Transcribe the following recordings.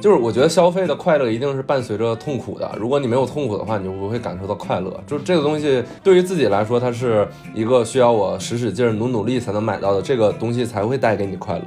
就是我觉得消费的快乐一定是伴随着痛苦的。如果你没有痛苦的话，你就不会感受到快乐。就这个东西对于自己来说，它是一个需要我使使劲、努努力才能买到的，这个东西才会带给你快乐。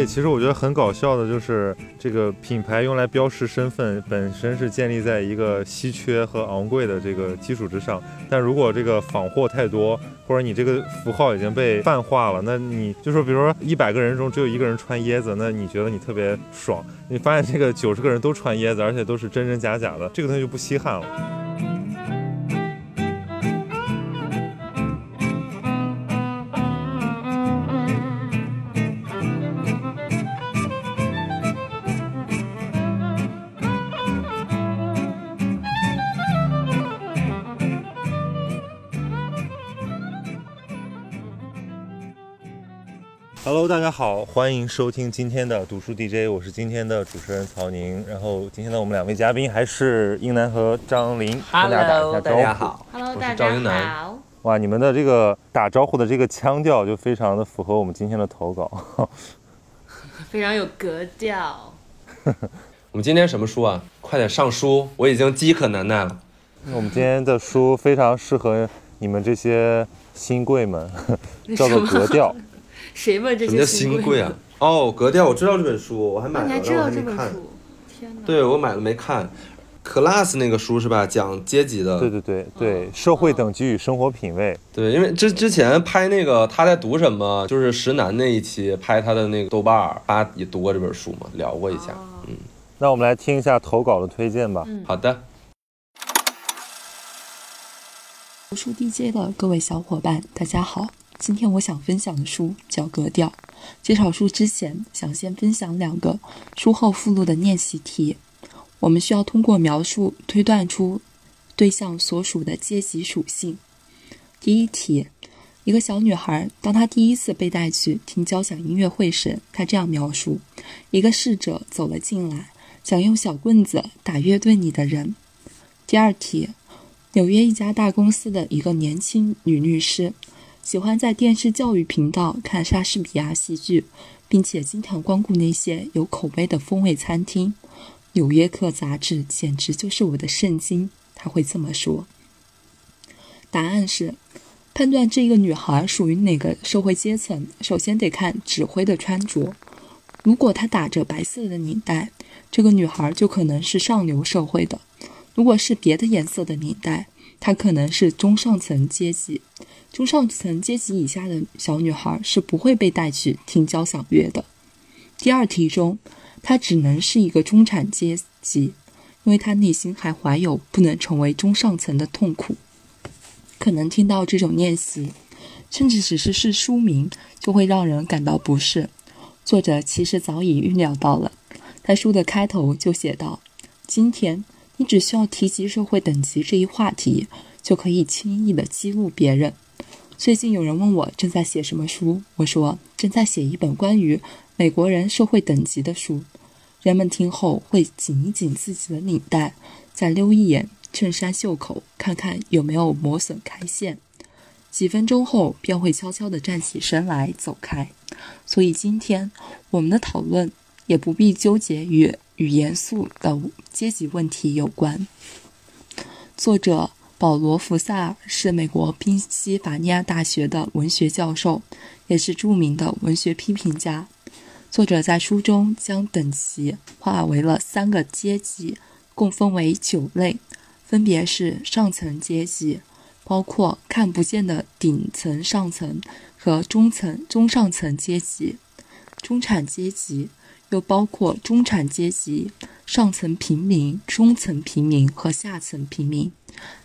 以其实我觉得很搞笑的就是这个品牌用来标识身份本身是建立在一个稀缺和昂贵的这个基础之上，但如果这个仿货太多，或者你这个符号已经被泛化了，那你就说比如说一百个人中只有一个人穿椰子，那你觉得你特别爽，你发现这个九十个人都穿椰子，而且都是真真假假的，这个东西就不稀罕了。Hello，大家好，欢迎收听今天的读书 DJ，我是今天的主持人曹宁。然后今天的我们两位嘉宾还是英男和张琳，大家打一下招呼。大家好，Hello，大家好。哇，你们的这个打招呼的这个腔调就非常的符合我们今天的投稿，非常有格调。我们今天什么书啊？快点上书，我已经饥渴难耐了。我们今天的书非常适合你们这些新贵们，叫做格调。谁问这些？什么叫新贵啊？哦，格调，我知道这本书，我还买了，你还知道这本书？天哪！对我买了没看，class 那个书是吧？讲阶级的。对对对对，社会等级与生活品味。对，因为之之前拍那个他在读什么，就是石楠那一期拍他的那个豆瓣儿，他也读过这本书嘛，聊过一下。嗯，那我们来听一下投稿的推荐吧。好的。读书 DJ 的各位小伙伴，大家好。今天我想分享的书叫《格调》。介绍书之前，想先分享两个书后附录的练习题。我们需要通过描述推断出对象所属的阶级属性。第一题：一个小女孩，当她第一次被带去听交响音乐会时，她这样描述：一个侍者走了进来，想用小棍子打乐队里的人。第二题：纽约一家大公司的一个年轻女律师。喜欢在电视教育频道看莎士比亚戏剧，并且经常光顾那些有口碑的风味餐厅。《纽约客》杂志简直就是我的圣经。他会这么说。答案是：判断这个女孩属于哪个社会阶层，首先得看指挥的穿着。如果她打着白色的领带，这个女孩就可能是上流社会的；如果是别的颜色的领带，她可能是中上层阶级。中上层阶级以下的小女孩是不会被带去听交响乐的。第二题中，她只能是一个中产阶级，因为她内心还怀有不能成为中上层的痛苦。可能听到这种练习，甚至只是是书名，就会让人感到不适。作者其实早已预料到了，在书的开头就写道：“今天你只需要提及社会等级这一话题，就可以轻易地激怒别人。”最近有人问我正在写什么书，我说正在写一本关于美国人社会等级的书。人们听后会紧一紧自己的领带，再溜一眼衬衫袖口，看看有没有磨损开线。几分钟后便会悄悄地站起身来走开。所以今天我们的讨论也不必纠结于与严肃的阶级问题有关。作者。保罗·福萨尔是美国宾夕法尼亚大学的文学教授，也是著名的文学批评家。作者在书中将等级划为了三个阶级，共分为九类，分别是上层阶级，包括看不见的顶层上层和中层中上层阶级；中产阶级又包括中产阶级、上层平民、中层平民和下层平民。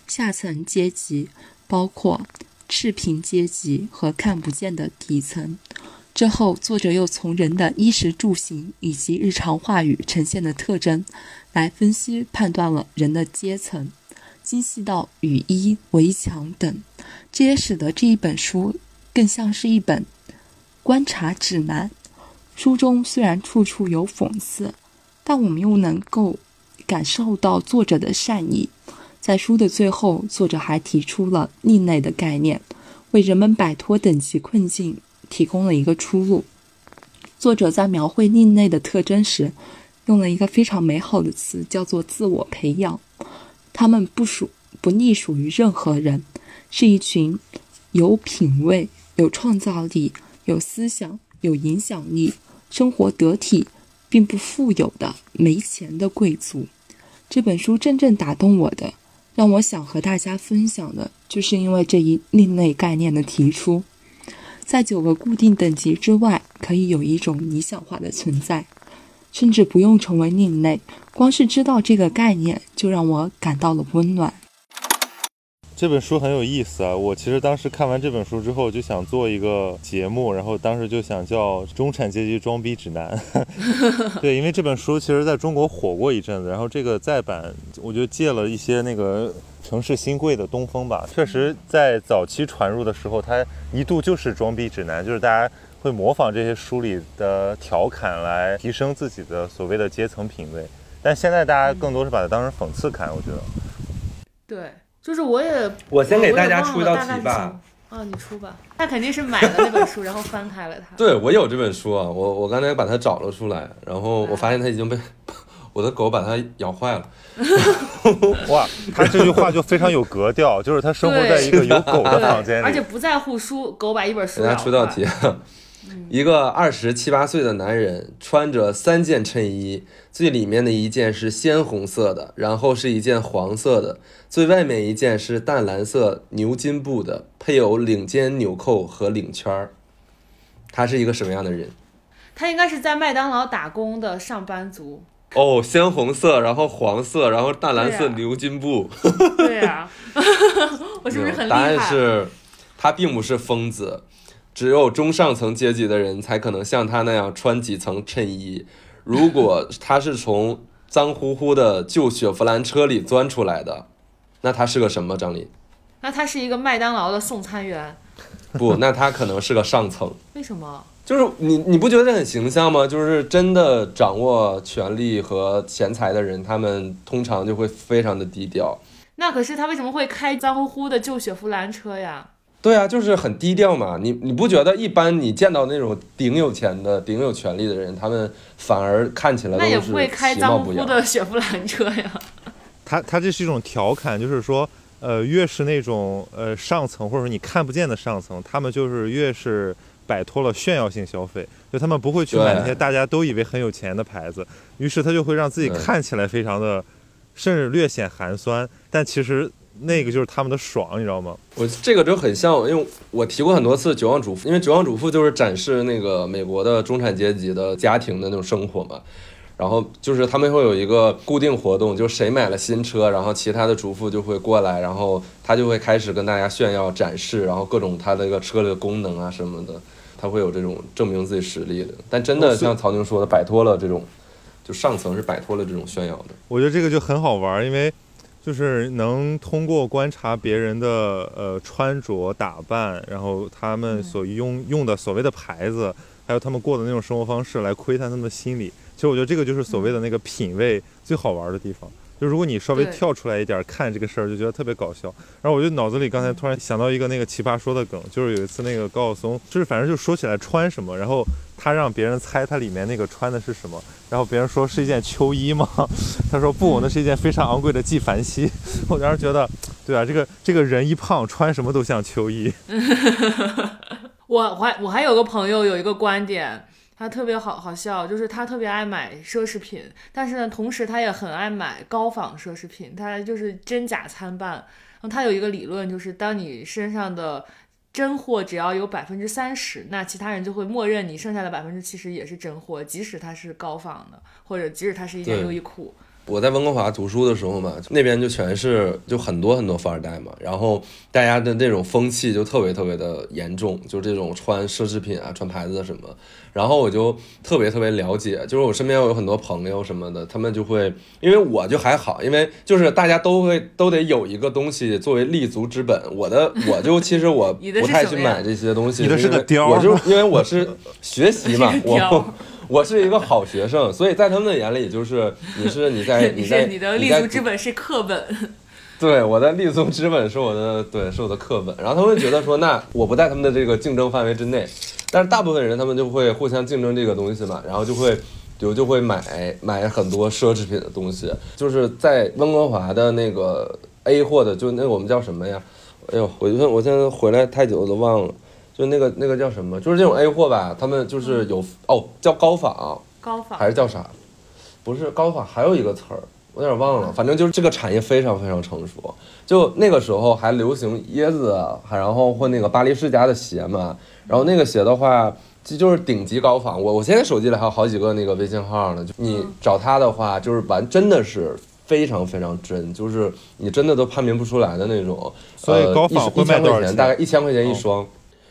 下层阶级包括赤贫阶级和看不见的底层。之后，作者又从人的衣食住行以及日常话语呈现的特征来分析判断了人的阶层，精细到雨衣、围墙等，这也使得这一本书更像是一本观察指南。书中虽然处处有讽刺，但我们又能够感受到作者的善意。在书的最后，作者还提出了另类的概念，为人们摆脱等级困境提供了一个出路。作者在描绘另类的特征时，用了一个非常美好的词，叫做“自我培养”。他们不属不隶属于任何人，是一群有品味、有创造力、有思想、有影响力、生活得体并不富有的没钱的贵族。这本书真正打动我的。让我想和大家分享的，就是因为这一另类概念的提出，在九个固定等级之外，可以有一种理想化的存在，甚至不用成为另类，光是知道这个概念，就让我感到了温暖。这本书很有意思啊！我其实当时看完这本书之后，就想做一个节目，然后当时就想叫《中产阶级装逼指南》。对，因为这本书其实在中国火过一阵子，然后这个再版，我就借了一些那个城市新贵的东风吧。确实，在早期传入的时候，它一度就是装逼指南，就是大家会模仿这些书里的调侃来提升自己的所谓的阶层品味。但现在大家更多是把它当成讽刺看，我觉得。对。就是我也，我先给大家出一道题吧。啊，你出吧。他肯定是买了那本书，然后翻开了它。对，我有这本书啊，我我刚才把它找了出来，然后我发现它已经被 我的狗把它咬坏了。哇，他这句话就非常有格调，就是他生活在一个有 狗的房间里，而且不在乎书，狗把一本书。给大家出道题。一个二十七八岁的男人穿着三件衬衣，最里面的一件是鲜红色的，然后是一件黄色的，最外面一件是淡蓝色牛津布的，配有领肩纽扣和领圈儿。他是一个什么样的人？他应该是在麦当劳打工的上班族。哦，鲜红色，然后黄色，然后淡蓝色牛津布。对呀，我是不是很厉害？答案是，他并不是疯子。只有中上层阶级的人才可能像他那样穿几层衬衣。如果他是从脏乎乎的旧雪佛兰车里钻出来的，那他是个什么？张丽？那他是一个麦当劳的送餐员。不，那他可能是个上层。为什么？就是你，你不觉得很形象吗？就是真的掌握权力和钱财的人，他们通常就会非常的低调。那可是他为什么会开脏乎乎的旧雪佛兰车呀？对啊，就是很低调嘛。你你不觉得一般你见到那种顶有钱的、顶有权力的人，他们反而看起来那也不会开脏乎的雪佛兰车呀？他他这是一种调侃，就是说，呃，越是那种呃上层或者说你看不见的上层，他们就是越是摆脱了炫耀性消费，就他们不会去买那些大家都以为很有钱的牌子，于是他就会让自己看起来非常的，甚至略显寒酸，但其实。那个就是他们的爽，你知道吗？我这个就很像，因为我提过很多次《绝望主妇》，因为《绝望主妇》就是展示那个美国的中产阶级的家庭的那种生活嘛。然后就是他们会有一个固定活动，就谁买了新车，然后其他的主妇就会过来，然后他就会开始跟大家炫耀展示，然后各种他那个车的功能啊什么的，他会有这种证明自己实力的。但真的像曹宁说的，摆脱了这种，就上层是摆脱了这种炫耀的。我觉得这个就很好玩，因为。就是能通过观察别人的呃穿着打扮，然后他们所用用的所谓的牌子，还有他们过的那种生活方式，来窥探他们的心理。其实我觉得这个就是所谓的那个品味最好玩的地方。就如果你稍微跳出来一点看这个事儿，就觉得特别搞笑。然后我就脑子里刚才突然想到一个那个奇葩说的梗，就是有一次那个高晓松，就是反正就说起来穿什么，然后他让别人猜他里面那个穿的是什么，然后别人说是一件秋衣吗？他说不，那是一件非常昂贵的纪梵希。我当时觉得，对啊，这个这个人一胖，穿什么都像秋衣。我 我还我还有个朋友有一个观点。他特别好好笑，就是他特别爱买奢侈品，但是呢，同时他也很爱买高仿奢侈品，他就是真假参半。然后他有一个理论，就是当你身上的真货只要有百分之三十，那其他人就会默认你剩下的百分之七十也是真货，即使它是高仿的，或者即使它是一件优衣库。我在温哥华读书的时候嘛，那边就全是就很多很多富二代嘛，然后大家的那种风气就特别特别的严重，就这种穿奢侈品啊、穿牌子什么，然后我就特别特别了解，就是我身边有很多朋友什么的，他们就会，因为我就还好，因为就是大家都会都得有一个东西作为立足之本，我的 我就其实我不太去买这些东西，你的是因为个貂我就因为我是学习嘛，我。我是一个好学生，所以在他们的眼里，就是你是你在 你在是你的立足之本是课本，对，我的立足之本是我的，对，是我的课本。然后他们觉得说，那我不在他们的这个竞争范围之内，但是大部分人他们就会互相竞争这个东西嘛，然后就会比如就会买买很多奢侈品的东西，就是在温哥华的那个 A 货的，就那我们叫什么呀？哎呦，我就我现在回来太久了都忘了，就那个那个叫什么？就是这种 A 货吧，他们就是有哦叫高仿高仿还是叫啥？不是高仿，还有一个词儿。我有点忘了，反正就是这个产业非常非常成熟。就那个时候还流行椰子，还然后或那个巴黎世家的鞋嘛。然后那个鞋的话，这就是顶级高仿。我我现在手机里还有好几个那个微信号呢，就你找他的话，就是完真的是非常非常真，就是你真的都判别不出来的那种。所以呃高仿一一千块钱，会卖多少钱大概一千块钱一双，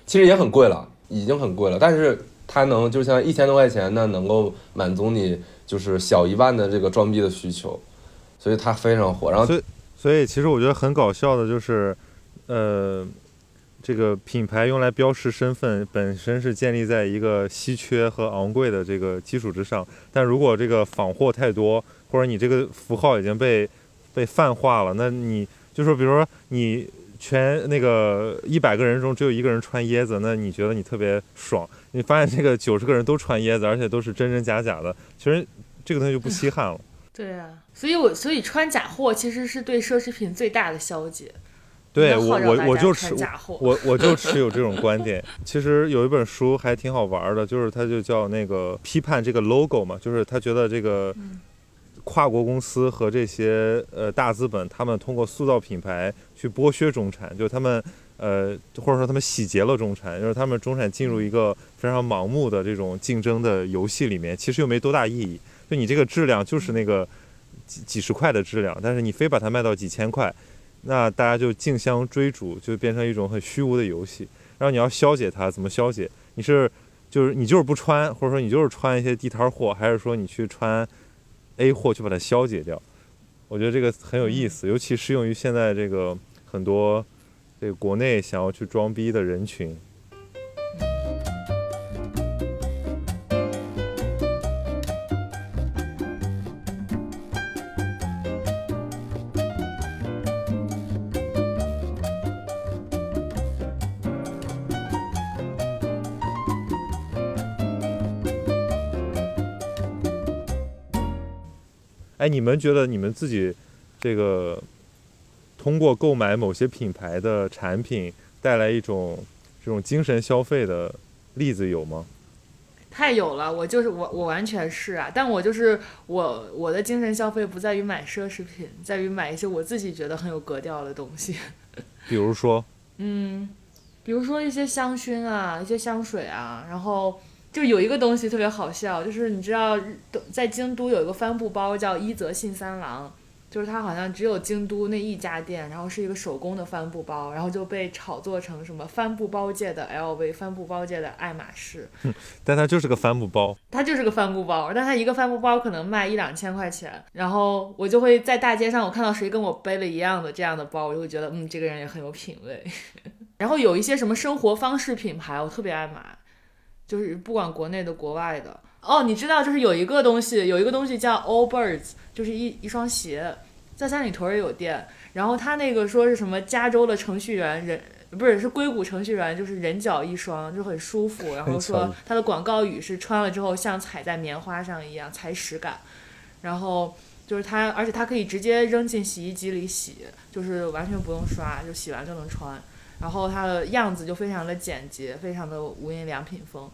其实也很贵了，已经很贵了。但是它能就像一千多块钱呢，能够满足你就是小一万的这个装逼的需求，所以它非常火。然后所以所以其实我觉得很搞笑的就是，呃，这个品牌用来标识身份本身是建立在一个稀缺和昂贵的这个基础之上，但如果这个仿货太多，或者你这个符号已经被被泛化了，那你就说，比如说你全那个一百个人中只有一个人穿椰子，那你觉得你特别爽？你发现这个九十个人都穿椰子，而且都是真真假假的，其实这个东西就不稀罕了。对啊，所以我所以穿假货其实是对奢侈品最大的消解。对我我我就持。我我就持有这种 观点。其实有一本书还挺好玩的，就是它就叫那个批判这个 logo 嘛，就是他觉得这个嗯跨国公司和这些呃大资本，他们通过塑造品牌去剥削中产，就他们呃或者说他们洗劫了中产，就是他们中产进入一个非常盲目的这种竞争的游戏里面，其实又没多大意义。就你这个质量就是那个几几十块的质量，但是你非把它卖到几千块。那大家就竞相追逐，就变成一种很虚无的游戏。然后你要消解它，怎么消解？你是就是你就是不穿，或者说你就是穿一些地摊货，还是说你去穿 A 货去把它消解掉？我觉得这个很有意思，尤其适用于现在这个很多这个国内想要去装逼的人群。哎，你们觉得你们自己这个通过购买某些品牌的产品带来一种这种精神消费的例子有吗？太有了，我就是我，我完全是啊，但我就是我，我的精神消费不在于买奢侈品，在于买一些我自己觉得很有格调的东西。比如说，嗯，比如说一些香薰啊，一些香水啊，然后就有一个东西特别好笑，就是你知道日在京都有一个帆布包叫伊泽信三郎，就是它好像只有京都那一家店，然后是一个手工的帆布包，然后就被炒作成什么帆布包界的 LV，帆布包界的爱马仕。但它就是个帆布包，它就是个帆布包，但它一个帆布包可能卖一两千块钱，然后我就会在大街上，我看到谁跟我背了一样的这样的包，我就会觉得，嗯，这个人也很有品味。然后有一些什么生活方式品牌，我特别爱买，就是不管国内的、国外的。哦，你知道，就是有一个东西，有一个东西叫 All Birds，就是一一双鞋，在三里屯儿也有店。然后他那个说是什么加州的程序员人。不是，是硅谷程序员，就是人脚一双，就很舒服。然后说它的广告语是穿了之后像踩在棉花上一样，踩屎感。然后就是它，而且它可以直接扔进洗衣机里洗，就是完全不用刷，就洗完就能穿。然后它的样子就非常的简洁，非常的无印良品风。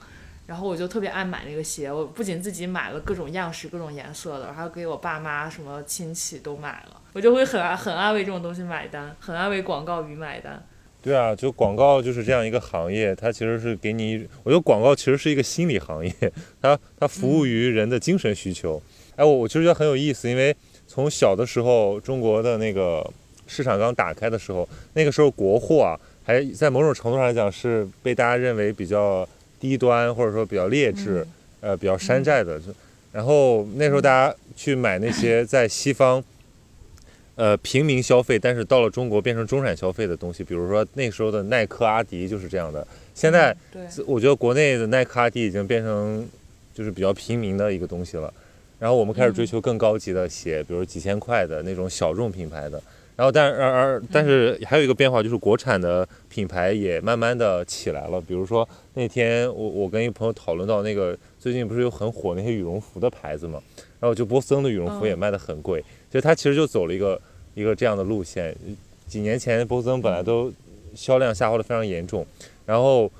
然后我就特别爱买那个鞋，我不仅自己买了各种样式、各种颜色的，还有给我爸妈、什么亲戚都买了。我就会很爱很爱为这种东西买单，很爱为广告语买单。对啊，就广告就是这样一个行业，它其实是给你，我觉得广告其实是一个心理行业，它它服务于人的精神需求。哎，我我其实觉得很有意思，因为从小的时候，中国的那个市场刚打开的时候，那个时候国货啊，还在某种程度上来讲是被大家认为比较低端或者说比较劣质，呃，比较山寨的。然后那时候大家去买那些 在西方，呃，平民消费，但是到了中国变成中产消费的东西，比如说那时候的耐克、阿迪就是这样的。现在，对，我觉得国内的耐克、阿迪已经变成就是比较平民的一个东西了。然后我们开始追求更高级的鞋，比如几千块的那种小众品牌的。然后，但而而但是还有一个变化，就是国产的品牌也慢慢的起来了。比如说那天我我跟一个朋友讨论到那个最近不是有很火那些羽绒服的牌子嘛，然后就波司登的羽绒服也卖的很贵，就它其实就走了一个一个这样的路线。几年前波司登本来都销量下滑的非常严重，然后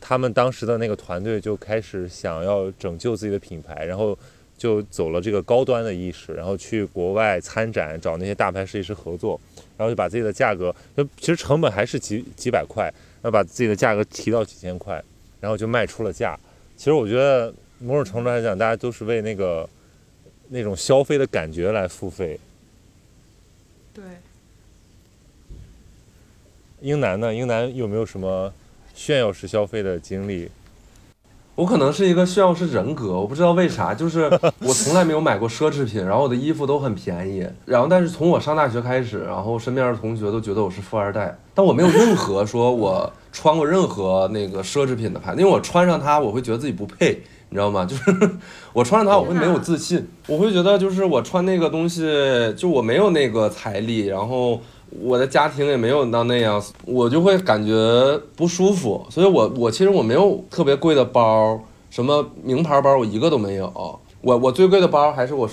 他们当时的那个团队就开始想要拯救自己的品牌，然后。就走了这个高端的意识，然后去国外参展，找那些大牌设计师合作，然后就把自己的价格，就其实成本还是几几百块，然后把自己的价格提到几千块，然后就卖出了价。其实我觉得某种程度来讲，大家都是为那个那种消费的感觉来付费。对。英男呢？英男有没有什么炫耀式消费的经历？我可能是一个炫耀式人格，我不知道为啥，就是我从来没有买过奢侈品，然后我的衣服都很便宜，然后但是从我上大学开始，然后身边的同学都觉得我是富二代，但我没有任何说我穿过任何那个奢侈品的牌，因为我穿上它我会觉得自己不配，你知道吗？就是 我穿上它我会没有自信，我会觉得就是我穿那个东西就我没有那个财力，然后。我的家庭也没有到那样，我就会感觉不舒服，所以我我其实我没有特别贵的包，什么名牌包我一个都没有。我我最贵的包还是我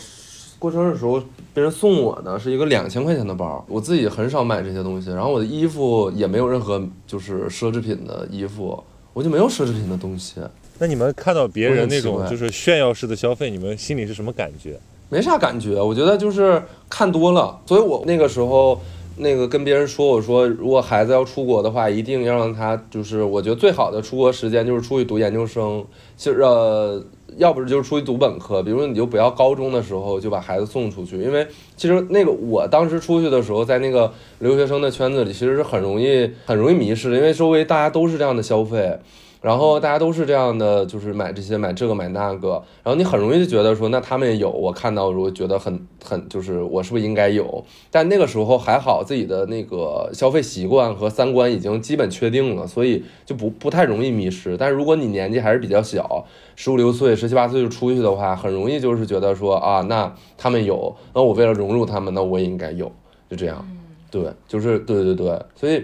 过生日的时候别人送我的，是一个两千块钱的包。我自己很少买这些东西，然后我的衣服也没有任何就是奢侈品的衣服，我就没有奢侈品的东西。那你们看到别人那种就是炫耀式的消费，你们心里是什么感觉？没啥感觉，我觉得就是看多了，所以我那个时候。那个跟别人说，我说如果孩子要出国的话，一定要让他就是，我觉得最好的出国时间就是出去读研究生，其实呃，要不是就是出去读本科，比如说你就不要高中的时候就把孩子送出去，因为其实那个我当时出去的时候，在那个留学生的圈子里，其实是很容易很容易迷失的，因为周围大家都是这样的消费。然后大家都是这样的，就是买这些买这个买那个，然后你很容易就觉得说，那他们也有，我看到如果觉得很很就是我是不是应该有？但那个时候还好，自己的那个消费习惯和三观已经基本确定了，所以就不不太容易迷失。但是如果你年纪还是比较小，十五六岁、十七八岁就出去的话，很容易就是觉得说啊，那他们有，那我为了融入他们，那我也应该有，就这样。对，就是对对对，所以，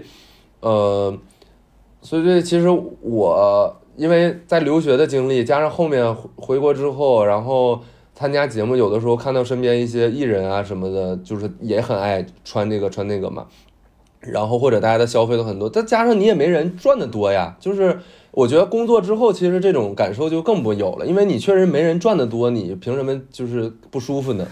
呃。所以，这其实我因为在留学的经历，加上后面回国之后，然后参加节目，有的时候看到身边一些艺人啊什么的，就是也很爱穿这个穿那个嘛，然后或者大家的消费都很多，再加上你也没人赚的多呀，就是。我觉得工作之后，其实这种感受就更不有了，因为你确实没人赚的多，你凭什么就是不舒服呢？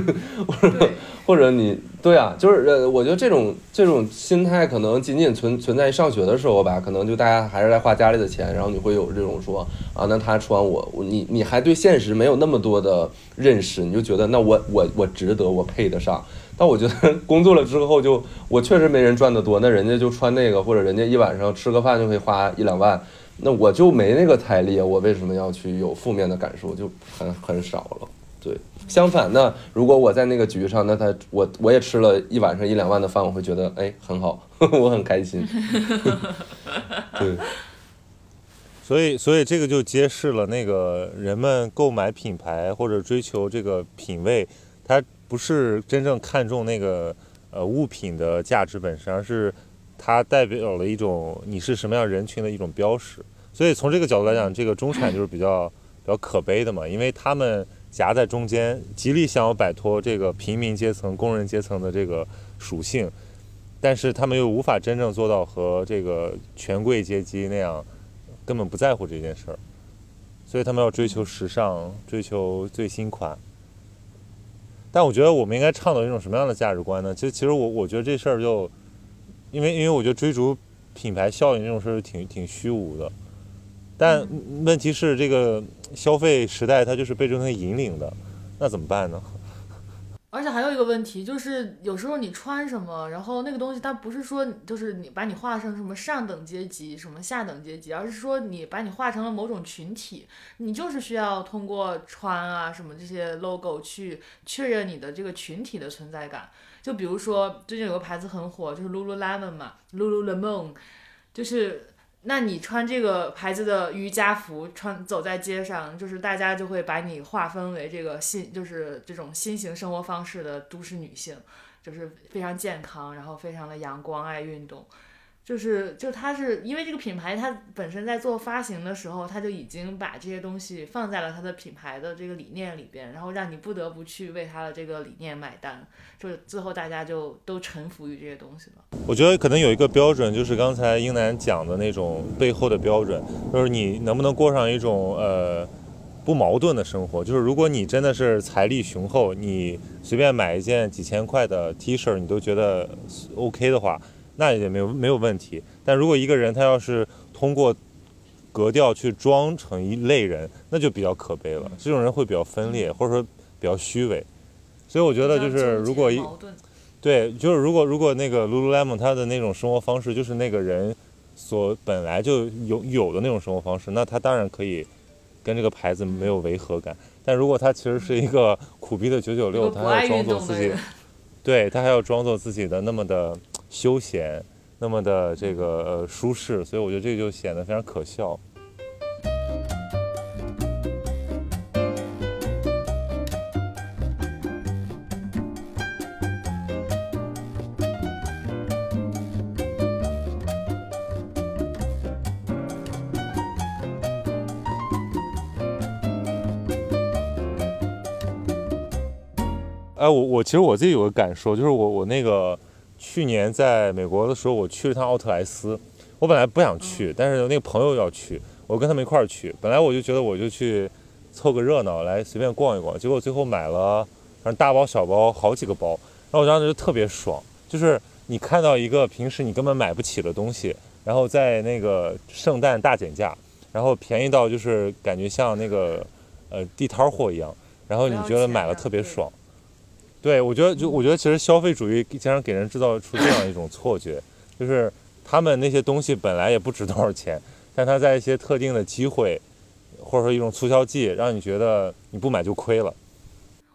或者或者你对啊，就是呃，我觉得这种这种心态可能仅仅存存在上学的时候吧，可能就大家还是在花家里的钱，然后你会有这种说啊，那他穿我，你你还对现实没有那么多的认识，你就觉得那我我我值得，我配得上。但我觉得 工作了之后，就我确实没人赚得多，那人家就穿那个，或者人家一晚上吃个饭就可以花一两万，那我就没那个财力，我为什么要去有负面的感受？就很很少了。对，相反，那如果我在那个局上，那他我我也吃了一晚上一两万的饭，我会觉得哎很好，我很开心。对，所以所以这个就揭示了那个人们购买品牌或者追求这个品味，它。不是真正看重那个呃物品的价值本身，而是它代表了一种你是什么样人群的一种标识。所以从这个角度来讲，这个中产就是比较比较可悲的嘛，因为他们夹在中间，极力想要摆脱这个平民阶层、工人阶层的这个属性，但是他们又无法真正做到和这个权贵阶级那样根本不在乎这件事儿，所以他们要追求时尚，追求最新款。但我觉得我们应该倡导一种什么样的价值观呢？其实，其实我我觉得这事儿就，因为因为我觉得追逐品牌效应这种事儿挺挺虚无的。但问题是，这个消费时代它就是被这东西引领的，那怎么办呢？而且还有一个问题，就是有时候你穿什么，然后那个东西它不是说就是你把你画成什么上等阶级、什么下等阶级，而是说你把你画成了某种群体，你就是需要通过穿啊什么这些 logo 去确认你的这个群体的存在感。就比如说最近有个牌子很火，就是 Lululemon 嘛，Lululemon，就是。那你穿这个牌子的瑜伽服，穿走在街上，就是大家就会把你划分为这个新，就是这种新型生活方式的都市女性，就是非常健康，然后非常的阳光，爱运动。就是，就它是因为这个品牌，它本身在做发行的时候，它就已经把这些东西放在了它的品牌的这个理念里边，然后让你不得不去为它的这个理念买单，就是最后大家就都臣服于这些东西了。我觉得可能有一个标准，就是刚才英男讲的那种背后的标准，就是你能不能过上一种呃不矛盾的生活。就是如果你真的是财力雄厚，你随便买一件几千块的 T 恤，你都觉得 OK 的话，那也没有没有问题。但如果一个人他要是通过格调去装成一类人，那就比较可悲了。这种人会比较分裂，或者说比较虚伪。所以我觉得就是如果一对，就是如果如果那个 Lululemon 他的那种生活方式，就是那个人所本来就有有的那种生活方式，那他当然可以跟这个牌子没有违和感。但如果他其实是一个苦逼的九九六，他还要装作自己对他还要装作自己的那么的休闲，那么的这个呃舒适，所以我觉得这个就显得非常可笑。哎，我我其实我自己有个感受，就是我我那个去年在美国的时候，我去了趟奥特莱斯。我本来不想去，但是那个朋友要去，我跟他们一块儿去。本来我就觉得我就去凑个热闹，来随便逛一逛。结果最后买了反正大包小包好几个包，然后我当时就特别爽，就是你看到一个平时你根本买不起的东西，然后在那个圣诞大减价，然后便宜到就是感觉像那个呃地摊货一样，然后你觉得买了特别爽。对，我觉得就我觉得其实消费主义经常给人制造出这样一种错觉，就是他们那些东西本来也不值多少钱，但他在一些特定的机会，或者说一种促销季，让你觉得你不买就亏了。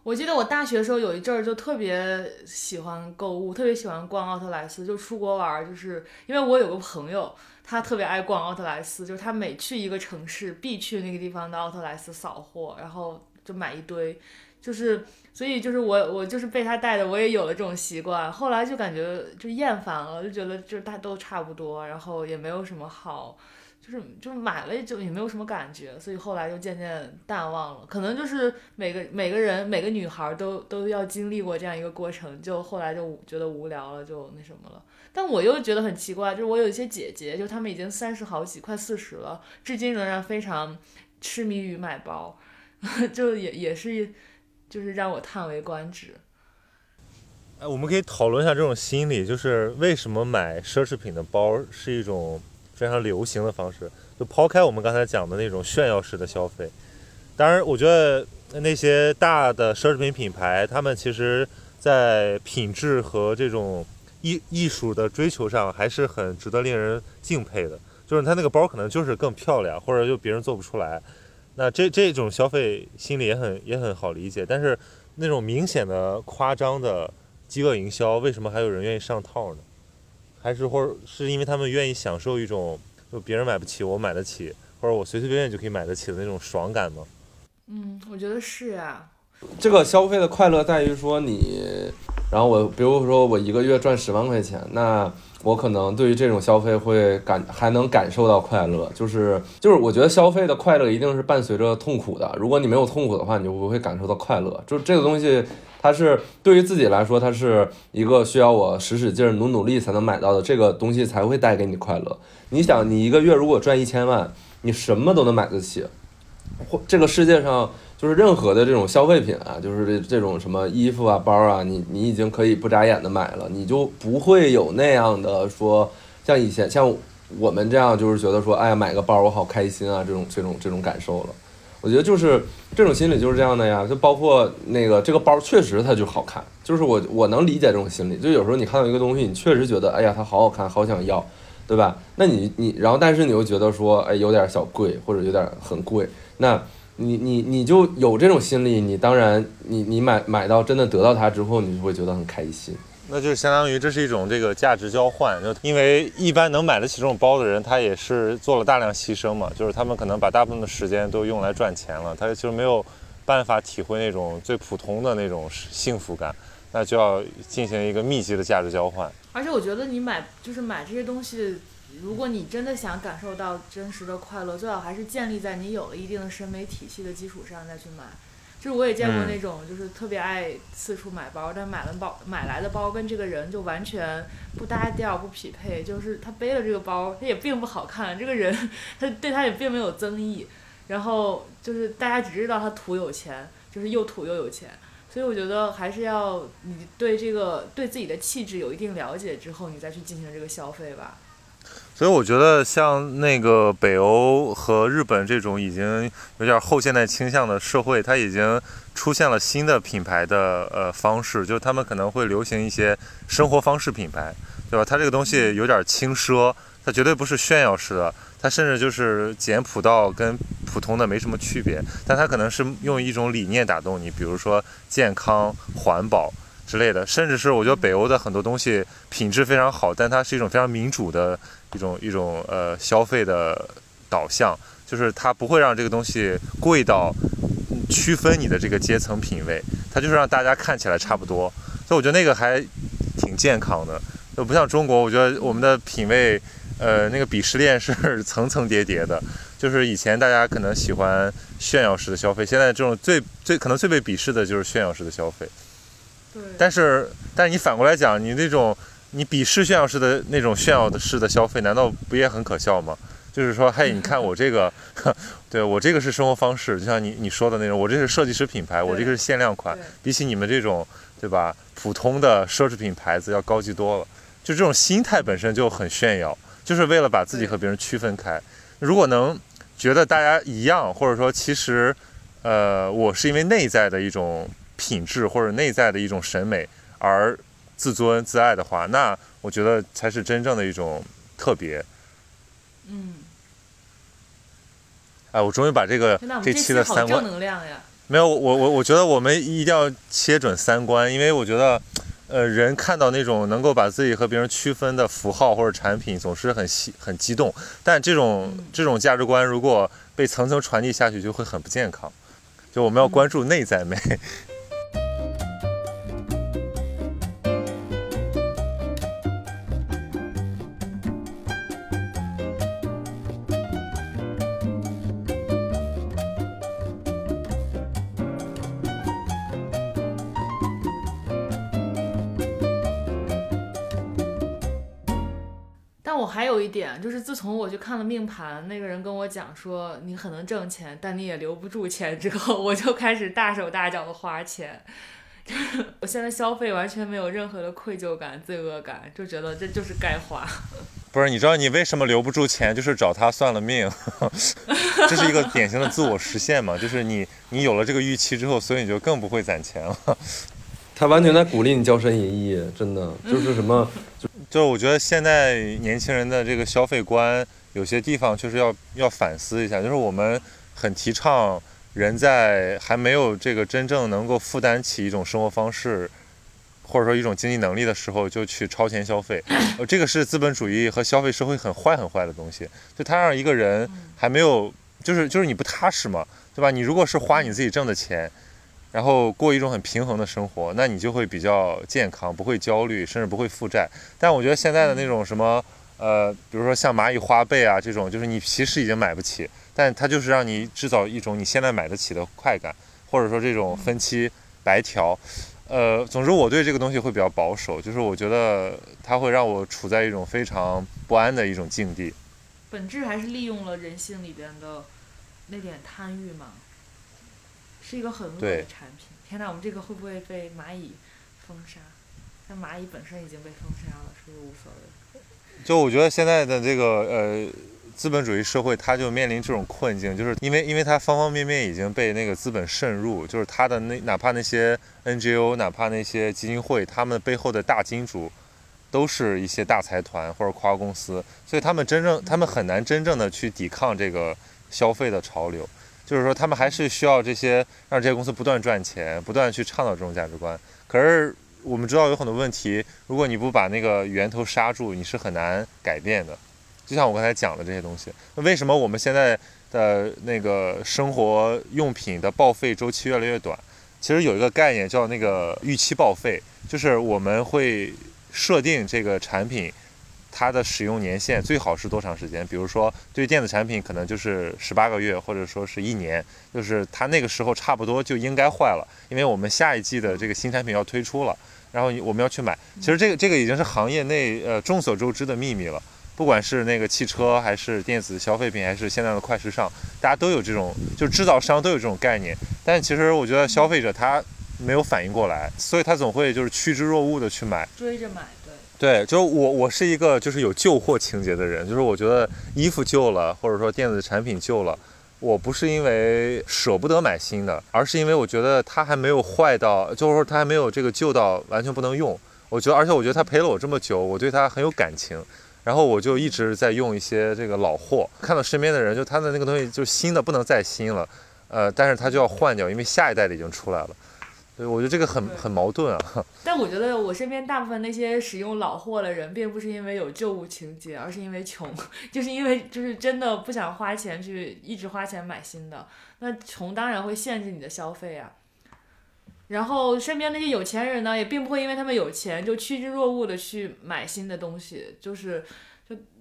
我记得我大学的时候有一阵儿就特别喜欢购物，特别喜欢逛奥特莱斯，就出国玩儿，就是因为我有个朋友，他特别爱逛奥特莱斯，就是他每去一个城市必去那个地方的奥特莱斯扫货，然后就买一堆，就是所以就是我我就是被他带的，我也有了这种习惯，后来就感觉就厌烦了，就觉得就是大家都差不多，然后也没有什么好。就是就是买了就也没有什么感觉，所以后来就渐渐淡忘了。可能就是每个每个人每个女孩都都要经历过这样一个过程，就后来就觉得无聊了，就那什么了。但我又觉得很奇怪，就是我有一些姐姐，就她们已经三十好几，快四十了，至今仍然非常痴迷于买包，就也也是就是让我叹为观止。哎，我们可以讨论一下这种心理，就是为什么买奢侈品的包是一种非常流行的方式？就抛开我们刚才讲的那种炫耀式的消费，当然，我觉得那些大的奢侈品品牌，他们其实在品质和这种艺艺术的追求上，还是很值得令人敬佩的。就是他那个包可能就是更漂亮，或者就别人做不出来，那这这种消费心理也很也很好理解。但是那种明显的夸张的饥饿营销，为什么还有人愿意上套呢？还是或者是因为他们愿意享受一种就别人买不起我买得起，或者我随随便便就可以买得起的那种爽感吗？嗯，我觉得是啊。这个消费的快乐在于说你，然后我比如说我一个月赚十万块钱，那我可能对于这种消费会感还能感受到快乐，就是就是我觉得消费的快乐一定是伴随着痛苦的，如果你没有痛苦的话，你就不会感受到快乐。就这个东西，它是对于自己来说，它是一个需要我使使劲、努努力才能买到的，这个东西才会带给你快乐。你想，你一个月如果赚一千万，你什么都能买得起，或这个世界上。就是任何的这种消费品啊，就是这这种什么衣服啊、包啊，你你已经可以不眨眼的买了，你就不会有那样的说，像以前像我们这样，就是觉得说，哎呀，买个包我好开心啊，这种这种这种感受了。我觉得就是这种心理就是这样的呀，就包括那个这个包确实它就好看，就是我我能理解这种心理。就有时候你看到一个东西，你确实觉得哎呀它好好看，好想要，对吧？那你你然后但是你又觉得说哎有点小贵或者有点很贵，那你你你就有这种心理，你当然你你买买到真的得到它之后，你就会觉得很开心。那就相当于这是一种这个价值交换，就因为一般能买得起这种包的人，他也是做了大量牺牲嘛，就是他们可能把大部分的时间都用来赚钱了，他其实没有办法体会那种最普通的那种幸福感，那就要进行一个密集的价值交换。而且我觉得你买就是买这些东西，如果你真的想感受到真实的快乐，最好还是建立在你有了一定的审美体系的基础上再去买。就是我也见过那种，就是特别爱四处买包，但买了包买来的包跟这个人就完全不搭调、不匹配。就是他背了这个包，他也并不好看，这个人他对他也并没有增益。然后就是大家只知道他土有钱，就是又土又有钱。所以我觉得还是要你对这个对自己的气质有一定了解之后，你再去进行这个消费吧。所以我觉得像那个北欧和日本这种已经有点后现代倾向的社会，它已经出现了新的品牌的呃方式，就是他们可能会流行一些生活方式品牌，对吧？它这个东西有点轻奢，它绝对不是炫耀式的，它甚至就是简朴到跟普通的没什么区别，但它可能是用一种理念打动你，比如说健康、环保之类的，甚至是我觉得北欧的很多东西品质非常好，但它是一种非常民主的。一种一种呃消费的导向，就是它不会让这个东西贵到区分你的这个阶层品位，它就是让大家看起来差不多。所以我觉得那个还挺健康的，就不像中国，我觉得我们的品味呃那个鄙视链是 层层叠叠的。就是以前大家可能喜欢炫耀式的消费，现在这种最最可能最被鄙视的就是炫耀式的消费。对。但是但是你反过来讲，你那种。你鄙视炫耀式的那种炫耀的式的消费，难道不也很可笑吗？就是说，嘿，你看我这个，对我这个是生活方式，就像你你说的那种，我这是设计师品牌，我这个是限量款，比起你们这种，对吧？普通的奢侈品牌子要高级多了。就这种心态本身就很炫耀，就是为了把自己和别人区分开。如果能觉得大家一样，或者说其实，呃，我是因为内在的一种品质或者内在的一种审美而。自尊自爱的话，那我觉得才是真正的一种特别。嗯。哎，我终于把这个这期的三观能量呀。没有，我我我觉得我们一定要切准三观，因为我觉得，呃，人看到那种能够把自己和别人区分的符号或者产品，总是很激很激动。但这种这种价值观如果被层层传递下去，就会很不健康。就我们要关注内在美。还有一点就是，自从我去看了命盘，那个人跟我讲说你很能挣钱，但你也留不住钱之后，我就开始大手大脚的花钱。就是我现在消费完全没有任何的愧疚感、罪恶感，就觉得这就是该花。不是，你知道你为什么留不住钱？就是找他算了命，这是一个典型的自我实现嘛。就是你你有了这个预期之后，所以你就更不会攒钱了。他完全在鼓励你交身淫逸，真的就是什么就。就是我觉得现在年轻人的这个消费观，有些地方确实要要反思一下。就是我们很提倡人在还没有这个真正能够负担起一种生活方式，或者说一种经济能力的时候，就去超前消费。呃，这个是资本主义和消费社会很坏很坏的东西。就它让一个人还没有，就是就是你不踏实嘛，对吧？你如果是花你自己挣的钱。然后过一种很平衡的生活，那你就会比较健康，不会焦虑，甚至不会负债。但我觉得现在的那种什么，呃，比如说像蚂蚁花呗啊这种，就是你其实已经买不起，但它就是让你制造一种你现在买得起的快感，或者说这种分期白条，呃，总之我对这个东西会比较保守，就是我觉得它会让我处在一种非常不安的一种境地。本质还是利用了人性里边的那点贪欲嘛。是一个很恶的产品。天哪，我们这个会不会被蚂蚁封杀？但蚂蚁本身已经被封杀了，是不是无所谓。就我觉得现在的这个呃资本主义社会它就面临这种困境，就是因为因为它方方面面已经被那个资本渗入，就是它的那哪怕那些 NGO，哪怕那些基金会，他们背后的大金主都是一些大财团或者跨国公司，所以他们真正他们很难真正的去抵抗这个消费的潮流，就是说他们还是需要这些让这些公司不断赚钱，不断去倡导这种价值观。可是我们知道有很多问题，如果你不把那个源头刹住，你是很难改变的。就像我刚才讲的这些东西，那为什么我们现在的那个生活用品的报废周期越来越短？其实有一个概念叫那个预期报废，就是我们会设定这个产品它的使用年限最好是多长时间？比如说对电子产品，可能就是十八个月，或者说是一年，就是它那个时候差不多就应该坏了，因为我们下一季的这个新产品要推出了，然后我们要去买。其实这个这个已经是行业内呃众所周知的秘密了。不管是那个汽车，还是电子消费品，还是现在的快时尚，大家都有这种，就是制造商都有这种概念。但其实我觉得消费者他没有反应过来，所以他总会就是趋之若鹜的去买，追着买。对，就是我，我是一个就是有旧货情节的人，就是我觉得衣服旧了，或者说电子产品旧了，我不是因为舍不得买新的，而是因为我觉得它还没有坏到，就是说它还没有这个旧到完全不能用。我觉得，而且我觉得它陪了我这么久，我对它很有感情。然后我就一直在用一些这个老货，看到身边的人，就他的那个东西就新的不能再新了，呃，但是他就要换掉，因为下一代的已经出来了。对，我觉得这个很很矛盾啊。但我觉得我身边大部分那些使用老货的人，并不是因为有旧物情节，而是因为穷，就是因为就是真的不想花钱去一直花钱买新的。那穷当然会限制你的消费啊。然后身边那些有钱人呢，也并不会因为他们有钱就趋之若鹜的去买新的东西。就是，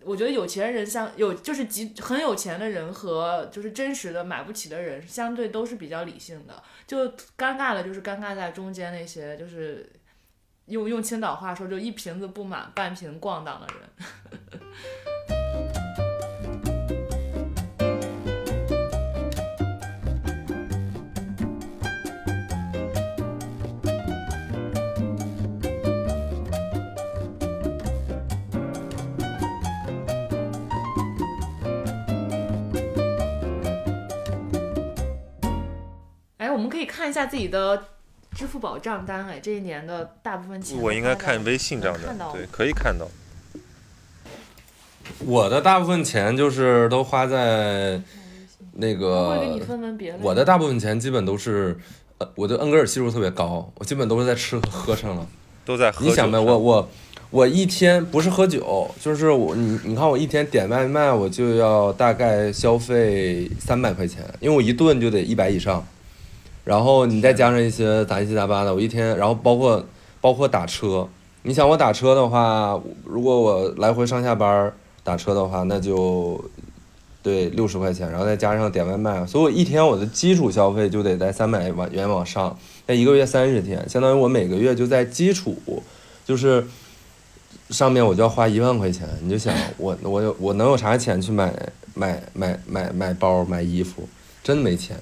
我觉得有钱人相有就是极很有钱的人和就是真实的买不起的人，相对都是比较理性的。就尴尬的就是尴尬在中间那些就是用用青岛话说，就一瓶子不满半瓶逛荡的人。以看一下自己的支付宝账单，哎，这一年的大部分钱。我应该看微信账单，对，可以看到。我的大部分钱就是都花在那个。我的大部分钱基本都是，呃，我的恩格尔系数特别高，我基本都是在吃和喝上了。都在喝。你想呗，我我我一天不是喝酒，就是我你你看我一天点外卖，我就要大概消费三百块钱，因为我一顿就得一百以上。然后你再加上一些杂七杂八的，我一天，然后包括包括打车，你想我打车的话，如果我来回上下班打车的话，那就对六十块钱，然后再加上点外卖，所以我一天我的基础消费就得在三百元往上，那一个月三十天，相当于我每个月就在基础就是上面我就要花一万块钱，你就想我我我能有啥钱去买买买买买包买衣服，真没钱。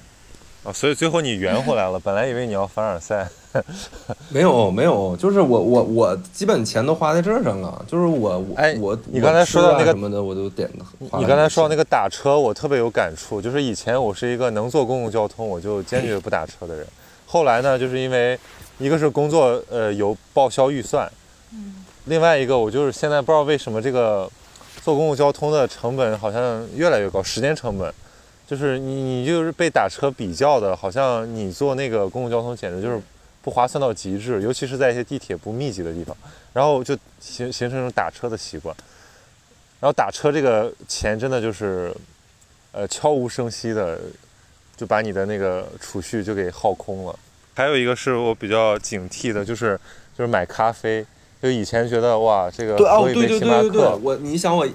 所以最后你圆回来了，本来以为你要凡尔赛，没有没有，就是我我我基本钱都花在这上了，就是我哎我你刚才说到那个什么的我都点的。你刚才说到那个打车，我特别有感触，就是以前我是一个能坐公共交通我就坚决不打车的人，后来呢，就是因为一个是工作呃有报销预算，嗯，另外一个我就是现在不知道为什么这个坐公共交通的成本好像越来越高，时间成本。就是你，你就是被打车比较的，好像你坐那个公共交通简直就是不划算到极致，尤其是在一些地铁不密集的地方，然后就形形成一种打车的习惯，然后打车这个钱真的就是，呃，悄无声息的就把你的那个储蓄就给耗空了。还有一个是我比较警惕的，就是就是买咖啡，就以前觉得哇，这个喝一杯星巴克，我你想我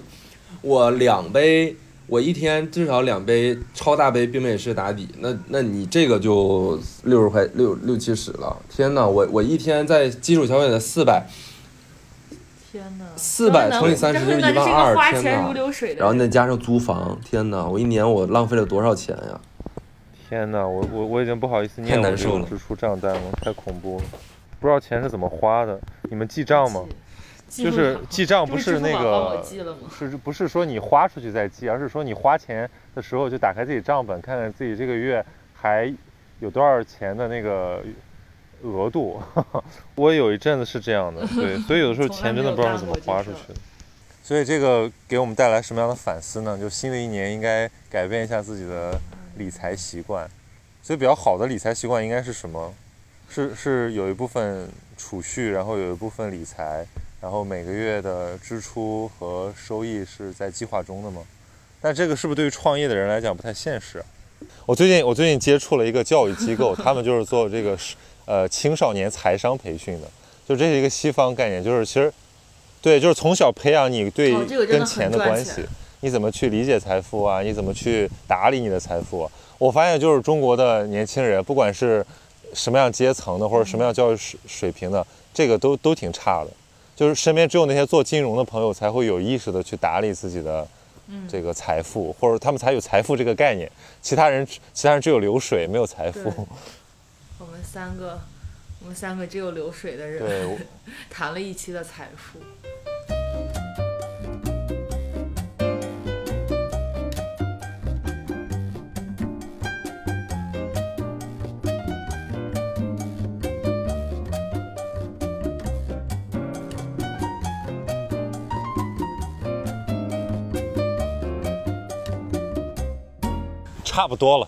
我两杯。我一天至少两杯超大杯冰美式打底，那那你这个就六十块六六七十了。天呐，我我一天在基础消费的四百，天呐，四百乘以三十就是一万二，天呐，然后再加上租房，天呐，我一年我浪费了多少钱呀？天呐，我我我已经不好意思念我这个支出账单了，太恐怖了，不知道钱是怎么花的，你们记账吗？就是记账不是那个，是不是说你花出去再记，而是说你花钱的时候就打开自己账本，看看自己这个月还有多少钱的那个额度。我有一阵子是这样的，对，所以有的时候钱真的不知道是怎么花出去的。所以这个给我们带来什么样的反思呢？就新的一年应该改变一下自己的理财习惯。所以比较好的理财习惯应该是什么？是是有一部分储蓄，然后有一部分理财。然后每个月的支出和收益是在计划中的吗？但这个是不是对于创业的人来讲不太现实？我最近我最近接触了一个教育机构，他们就是做这个呃青少年财商培训的，就这是一个西方概念，就是其实对，就是从小培养你对跟钱的关系，你怎么去理解财富啊？你怎么去打理你的财富？我发现就是中国的年轻人，不管是什么样阶层的或者什么样教育水水平的，这个都都挺差的。就是身边只有那些做金融的朋友才会有意识的去打理自己的这个财富，或者他们才有财富这个概念。其他人，其他人只有流水，没有财富。我们三个，我们三个只有流水的人，谈了一期的财富。差不多了，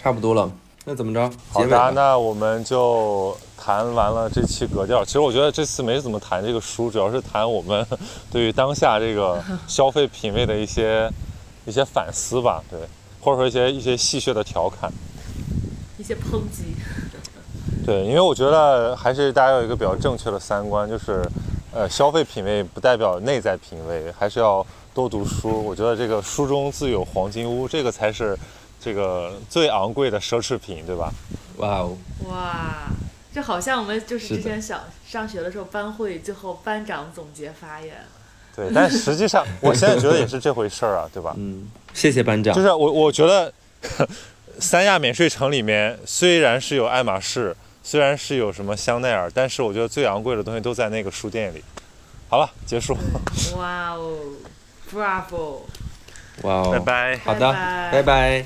差不多了，那怎么着？好的，那我们就谈完了这期格调。其实我觉得这次没怎么谈这个书，主要是谈我们 对于当下这个消费品味的一些 一些反思吧，对，或者说一些一些戏谑的调侃，一些抨击。对，因为我觉得还是大家有一个比较正确的三观，就是呃，消费品味不代表内在品味，还是要多读书。我觉得这个书中自有黄金屋，这个才是。这个最昂贵的奢侈品，对吧？哇哦！哇，这好像我们就是之前小上学的时候班会最后班长总结发言。对，但实际上我现在觉得也是这回事儿啊，对吧？嗯，谢谢班长。就是我，我觉得三亚免税城里面虽然是有爱马仕，虽然是有什么香奈儿，但是我觉得最昂贵的东西都在那个书店里。好了，结束。哇哦，Bravo！哇哦，拜拜。好的，拜拜。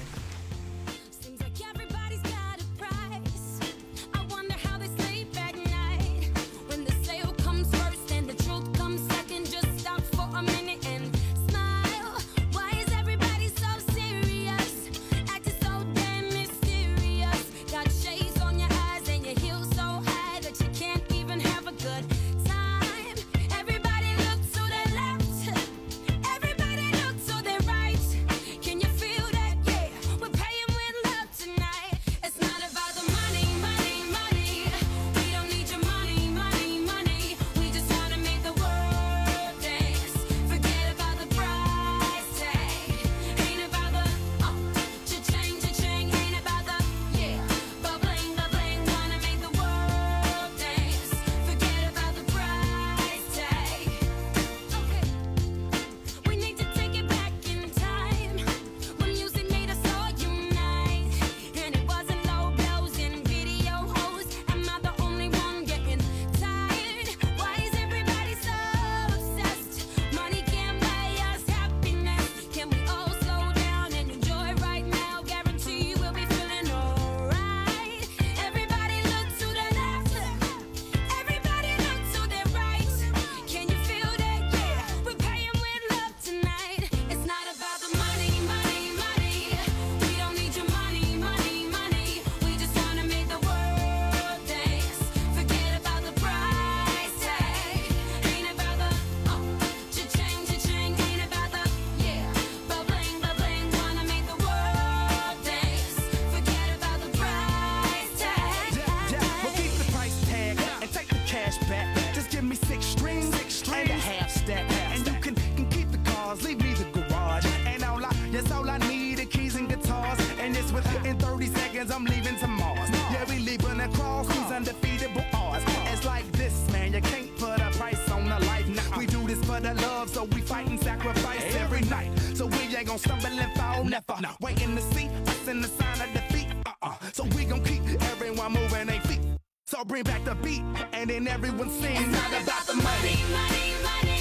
So we gon' keep everyone moving their feet. So bring back the beat, and then everyone sing. It's not about the money, money, money.